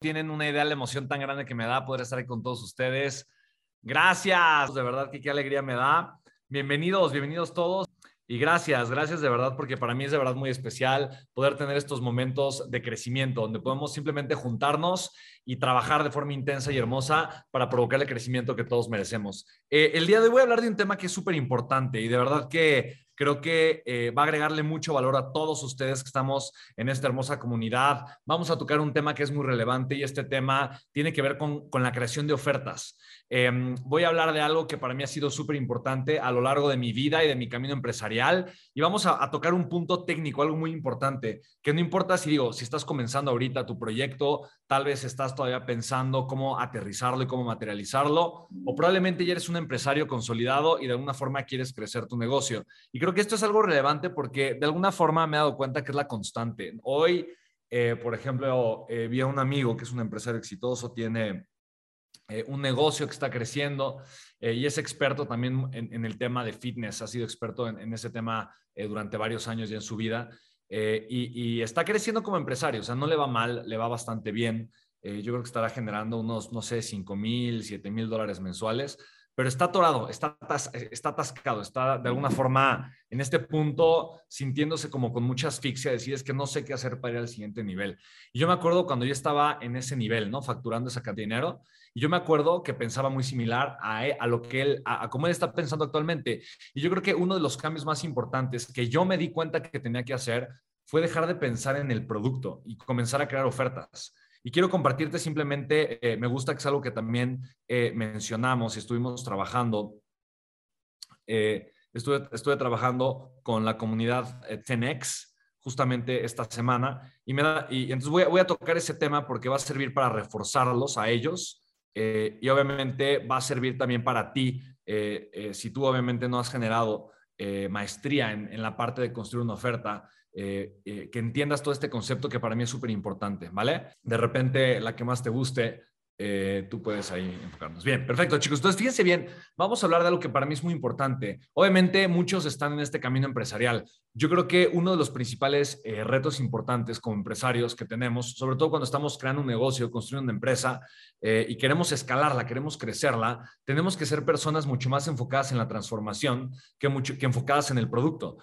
tienen una idea de la emoción tan grande que me da poder estar con todos ustedes. Gracias, de verdad que qué alegría me da. Bienvenidos, bienvenidos todos. Y gracias, gracias de verdad, porque para mí es de verdad muy especial poder tener estos momentos de crecimiento, donde podemos simplemente juntarnos y trabajar de forma intensa y hermosa para provocar el crecimiento que todos merecemos. Eh, el día de hoy voy a hablar de un tema que es súper importante y de verdad que creo que eh, va a agregarle mucho valor a todos ustedes que estamos en esta hermosa comunidad. Vamos a tocar un tema que es muy relevante y este tema tiene que ver con, con la creación de ofertas. Em, voy a hablar de algo que para mí ha sido súper importante a lo largo de mi vida y de mi camino empresarial. Y vamos a, tocar un punto técnico, algo muy importante, que no importa si digo, si estás comenzando ahorita tu proyecto, tal vez estás todavía pensando cómo aterrizarlo y cómo materializarlo, o probablemente ya eres un empresario consolidado y de alguna forma quieres crecer tu negocio. Y creo que esto es algo relevante porque de alguna forma me he dado cuenta que es la constante. Hoy, eh, por ejemplo, eh, vi a un amigo que es un empresario exitoso, tiene eh, un negocio que está creciendo eh, y es experto también en, el tema de fitness, ha sido experto en, ese tema durante varios años ya en su vida y, está creciendo como empresario, o sea, no le va mal, le va bastante bien. yo creo que estará generando unos, no sé, 5 mil, 7 mil dólares mensuales pero está atorado, está, está atascado, está de alguna forma en este punto sintiéndose como con mucha asfixia, decir es que no sé qué hacer para ir al siguiente nivel. Y yo me acuerdo cuando yo estaba en ese nivel, ¿no? Facturando esa cantidad de dinero, y yo me acuerdo que pensaba muy similar a, a lo que él, a, a cómo él está pensando actualmente. Y yo creo que uno de los cambios más importantes que yo me di cuenta que tenía que hacer fue dejar de pensar en el producto y comenzar a crear ofertas. Y quiero compartirte simplemente, eh, me gusta que es algo que también eh, mencionamos y estuvimos trabajando. Eh, estuve, estuve, trabajando con la comunidad Tenex justamente esta semana y, me entonces voy voy a, tocar ese tema porque va a servir para reforzarlos a ellos y obviamente va a servir también para ti si tú obviamente no has generado maestría en, en la parte de construir una oferta eh, eh, que entiendas todo este concepto que para mí es súper importante, ¿vale? De repente, la que más te guste, eh, tú puedes ahí enfocarnos. Bien, perfecto, chicos. Entonces, fíjense bien, vamos a hablar de algo que para mí es muy importante. Obviamente, muchos están en este camino empresarial. Yo creo que uno de los principales retos importantes como empresarios que tenemos, sobre todo cuando estamos creando un negocio, construyendo una empresa y queremos escalarla, queremos crecerla, tenemos que ser personas mucho más enfocadas en la transformación que, mucho, que enfocadas en el producto.